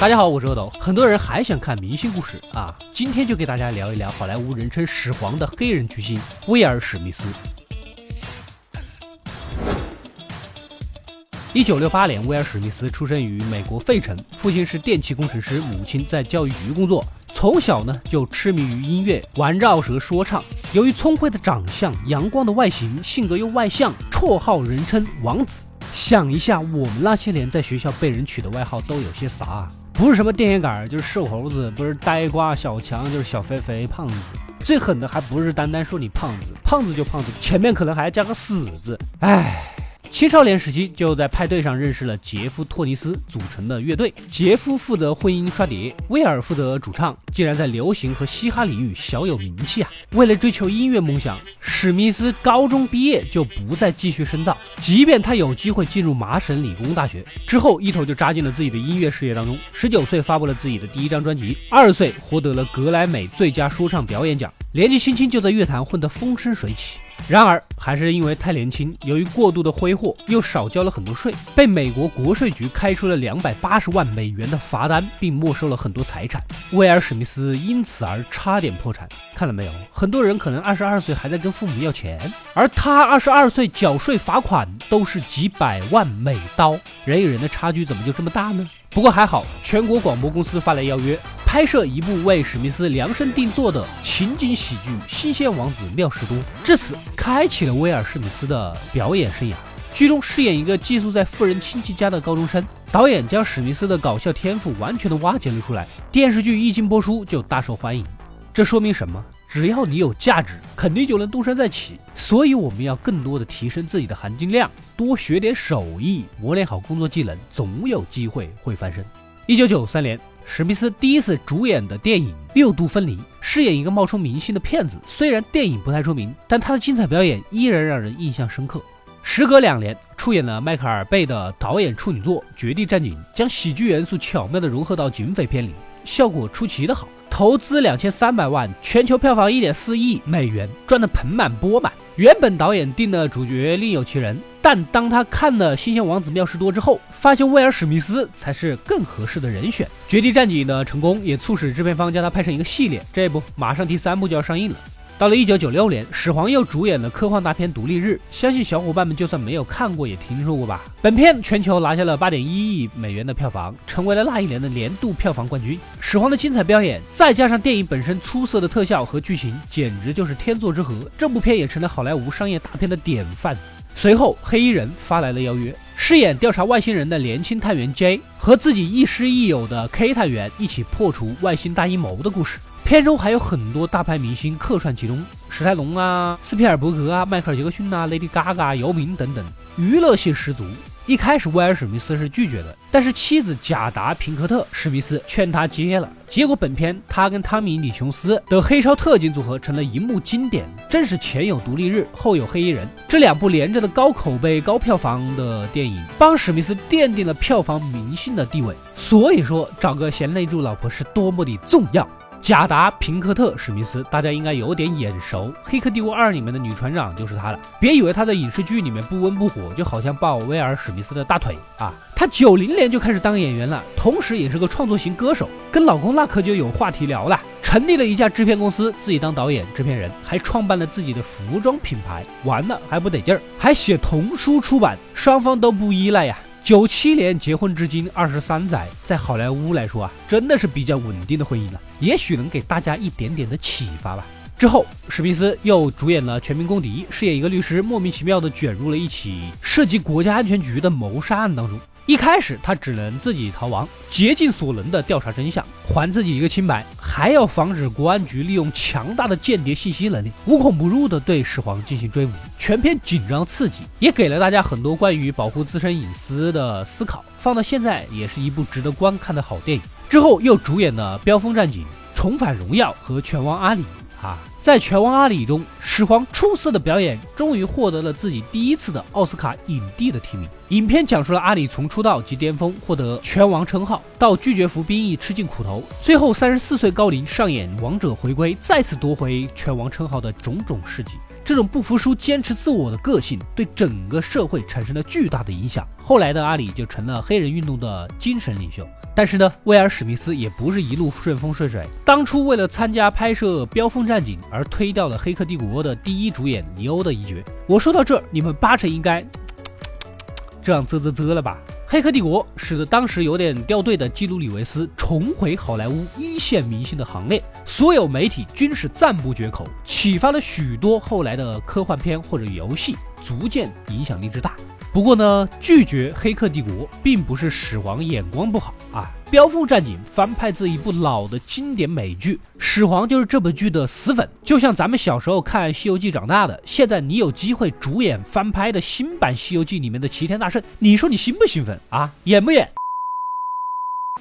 大家好，我是阿斗。很多人还想看明星故事啊，今天就给大家聊一聊好莱坞人称“始皇”的黑人巨星威尔史密斯。一九六八年，威尔史密斯出生于美国费城，父亲是电气工程师，母亲在教育局工作。从小呢就痴迷于音乐，玩绕舌说唱。由于聪慧的长相、阳光的外形，性格又外向，绰号人称“王子”。想一下，我们那些年在学校被人取的外号都有些啥？不是什么电线杆，就是瘦猴子；不是呆瓜、小强，就是小肥肥、胖子。最狠的还不是单单说你胖子，胖子就胖子，前面可能还要加个死字。唉。青少年时期就在派对上认识了杰夫·托尼斯组成的乐队。杰夫负责混音刷碟，威尔负责主唱。竟然在流行和嘻哈领域小有名气啊！为了追求音乐梦想，史密斯高中毕业就不再继续深造。即便他有机会进入麻省理工大学，之后一头就扎进了自己的音乐事业当中。十九岁发布了自己的第一张专辑，二十岁获得了格莱美最佳说唱表演奖。年纪轻轻就在乐坛混得风生水起。然而，还是因为太年轻，由于过度的挥霍，又少交了很多税，被美国国税局开出了两百八十万美元的罚单，并没收了很多财产。威尔·史密斯因此而差点破产。看了没有？很多人可能二十二岁还在跟父母要钱，而他二十二岁缴税罚款都是几百万美刀。人与人的差距怎么就这么大呢？不过还好，全国广播公司发来邀约，拍摄一部为史密斯量身定做的情景喜剧《新鲜王子妙事多》，至此开启了威尔史密斯的表演生涯。剧中饰演一个寄宿在富人亲戚家的高中生，导演将史密斯的搞笑天赋完全的挖掘了出来。电视剧一经播出就大受欢迎，这说明什么？只要你有价值，肯定就能东山再起。所以我们要更多的提升自己的含金量，多学点手艺，磨练好工作技能，总有机会会翻身。一九九三年，史密斯第一次主演的电影《六度分离》，饰演一个冒充明星的骗子。虽然电影不太出名，但他的精彩表演依然让人印象深刻。时隔两年，出演了迈克尔贝的导演处女作《绝地战警》，将喜剧元素巧妙地融合到警匪片里，效果出奇的好。投资两千三百万，全球票房一点四亿美元，赚得盆满钵满。原本导演定的主角另有其人，但当他看了《新鲜王子妙事多》之后，发现威尔史密斯才是更合适的人选。《绝地战警》的成功也促使制片方将他拍成一个系列，这不，马上第三部就要上映了。到了一九九六年，始皇又主演了科幻大片《独立日》，相信小伙伴们就算没有看过，也听说过吧？本片全球拿下了八点一亿美元的票房，成为了那一年的年度票房冠军。始皇的精彩表演，再加上电影本身出色的特效和剧情，简直就是天作之合。这部片也成了好莱坞商业大片的典范。随后，黑衣人发来了邀约，饰演调查外星人的年轻探员 J 和自己亦师亦友的 K 探员一起破除外星大阴谋的故事。片中还有很多大牌明星客串其中，史泰龙啊、斯皮尔伯格啊、迈克尔·杰克逊啊、Lady Gaga、姚明等等，娱乐性十足。一开始威尔·史密斯是拒绝的，但是妻子贾达·平克特·史密斯劝他接了。结果本片他跟汤米·李琼斯的黑超特警组合成了荧幕经典，正是前有《独立日》，后有《黑衣人》这两部连着的高口碑、高票房的电影，帮史密斯奠定了票房明星的地位。所以说，找个贤内助老婆是多么的重要。贾达·平克特·史密斯，大家应该有点眼熟，《黑客帝国二》里面的女船长就是她了。别以为她在影视剧里面不温不火，就好像抱威尔·史密斯的大腿啊！她九零年就开始当演员了，同时也是个创作型歌手，跟老公那可就有话题聊了。成立了一家制片公司，自己当导演、制片人，还创办了自己的服装品牌。完了还不得劲儿，还写童书出版，双方都不依赖呀。九七年结婚至今二十三载，在好莱坞来说啊，真的是比较稳定的婚姻了。也许能给大家一点点的启发吧。之后，史密斯又主演了《全民公敌》，饰演一个律师，莫名其妙的卷入了一起涉及国家安全局的谋杀案当中。一开始他只能自己逃亡，竭尽所能的调查真相，还自己一个清白，还要防止国安局利用强大的间谍信息能力，无孔不入的对始皇进行追捕。全片紧张刺激，也给了大家很多关于保护自身隐私的思考。放到现在，也是一部值得观看的好电影。之后又主演了《飙风战警》《重返荣耀》和《拳王阿里》。啊，在《拳王阿里》中，始皇出色的表演，终于获得了自己第一次的奥斯卡影帝的提名。影片讲述了阿里从出道即巅峰，获得拳王称号，到拒绝服兵役吃尽苦头，最后三十四岁高龄上演王者回归，再次夺回拳王称号的种种事迹。这种不服输、坚持自我的个性对整个社会产生了巨大的影响。后来的阿里就成了黑人运动的精神领袖。但是呢，威尔·史密斯也不是一路顺风顺水。当初为了参加拍摄《飙风战警》而推掉了《黑客帝国》的第一主演尼欧的一角。我说到这，你们八成应该这样啧啧啧了吧？《黑客帝国》使得当时有点掉队的基努·里维斯重回好莱坞一线明星的行列，所有媒体均是赞不绝口，启发了许多后来的科幻片或者游戏，逐渐影响力之大。不过呢，拒绝《黑客帝国》并不是始皇眼光不好啊，《飙风战警》翻拍自一部老的经典美剧，始皇就是这部剧的死粉，就像咱们小时候看《西游记》长大的，现在你有机会主演翻拍的新版《西游记》里面的齐天大圣，你说你兴不兴奋啊？演不演？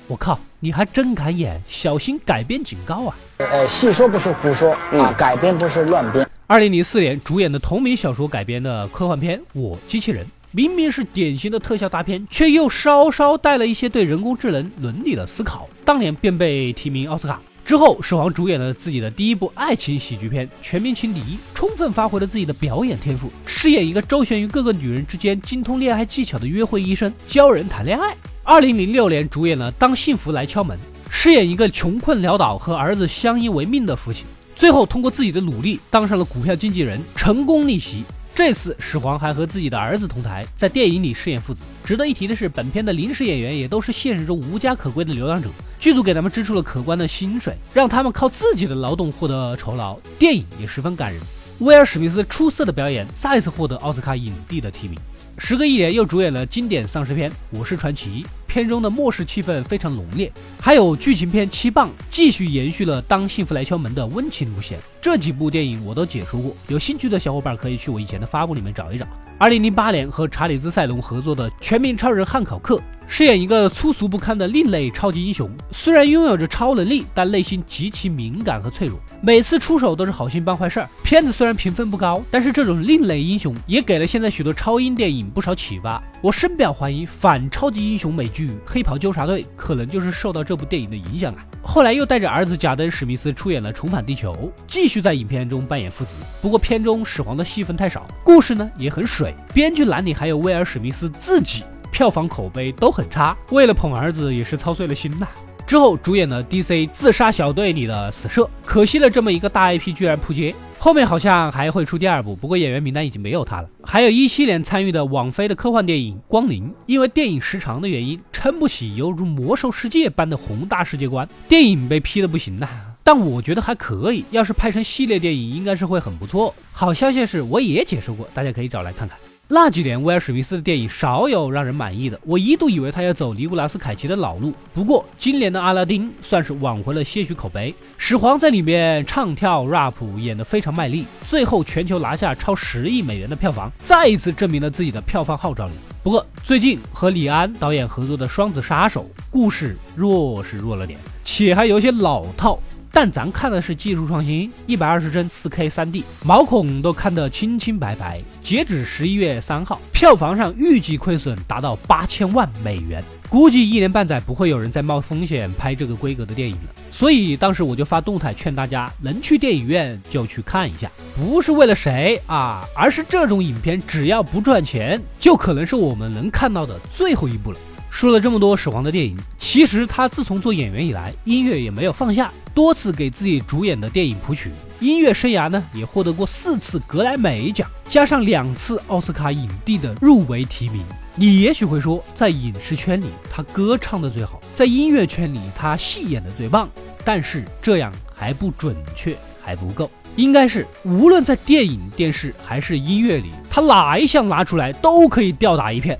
我靠，你还真敢演，小心改编警告啊！呃，戏说不是胡说啊，改编不是乱编。二零零四年主演的同名小说改编的科幻片《我机器人》。明明是典型的特效大片，却又稍稍带了一些对人工智能伦理的思考，当年便被提名奥斯卡。之后，始皇主演了自己的第一部爱情喜剧片《全民情敌》，充分发挥了自己的表演天赋，饰演一个周旋于各个女人之间、精通恋爱技巧的约会医生，教人谈恋爱。二零零六年主演了《当幸福来敲门》，饰演一个穷困潦倒和儿子相依为命的父亲，最后通过自己的努力当上了股票经纪人，成功逆袭。这次始皇还和自己的儿子同台，在电影里饰演父子。值得一提的是，本片的临时演员也都是现实中无家可归的流浪者，剧组给他们支出了可观的薪水，让他们靠自己的劳动获得酬劳。电影也十分感人。威尔·史密斯出色的表演再次获得奥斯卡影帝的提名。时隔一年，又主演了经典丧尸片《我是传奇》。片中的末世气氛非常浓烈，还有剧情片《七磅》继续延续了《当幸福来敲门》的温情路线。这几部电影我都解说过，有兴趣的小伙伴可以去我以前的发布里面找一找。二零零八年和查理兹·塞隆合作的《全民超人汉考克》。饰演一个粗俗不堪的另类超级英雄，虽然拥有着超能力，但内心极其敏感和脆弱，每次出手都是好心办坏事儿。片子虽然评分不高，但是这种另类英雄也给了现在许多超英电影不少启发。我深表怀疑反超级英雄美剧《黑袍纠察队》可能就是受到这部电影的影响啊。后来又带着儿子贾登·史密斯出演了《重返地球》，继续在影片中扮演父子。不过片中始皇的戏份太少，故事呢也很水，编剧栏里还有威尔·史密斯自己。票房口碑都很差，为了捧儿子也是操碎了心呐。之后主演了 DC 自杀小队里的死射，可惜了这么一个大 IP 居然扑街。后面好像还会出第二部，不过演员名单已经没有他了。还有一七年参与的网飞的科幻电影《光临》，因为电影时长的原因，撑不起犹如魔兽世界般的宏大世界观，电影被批的不行呐。但我觉得还可以，要是拍成系列电影，应该是会很不错。好消息是，我也解释过，大家可以找来看看。那几年，威尔·史密斯的电影少有让人满意的。我一度以为他要走尼古拉斯·凯奇的老路。不过，今年的《阿拉丁》算是挽回了些许口碑。始皇在里面唱跳 rap，演得非常卖力，最后全球拿下超十亿美元的票房，再一次证明了自己的票房号召力。不过，最近和李安导演合作的《双子杀手》故事弱是弱了点，且还有些老套。但咱看的是技术创新，一百二十帧四 K 三 D，毛孔都看得清清白白。截止十一月三号，票房上预计亏损达到八千万美元，估计一年半载不会有人再冒风险拍这个规格的电影了。所以当时我就发动态劝大家，能去电影院就去看一下，不是为了谁啊，而是这种影片只要不赚钱，就可能是我们能看到的最后一部了。说了这么多始皇的电影，其实他自从做演员以来，音乐也没有放下，多次给自己主演的电影谱曲。音乐生涯呢，也获得过四次格莱美奖，加上两次奥斯卡影帝的入围提名。你也许会说，在影视圈里他歌唱的最好，在音乐圈里他戏演的最棒，但是这样还不准确，还不够。应该是无论在电影、电视还是音乐里，他哪一项拿出来都可以吊打一片。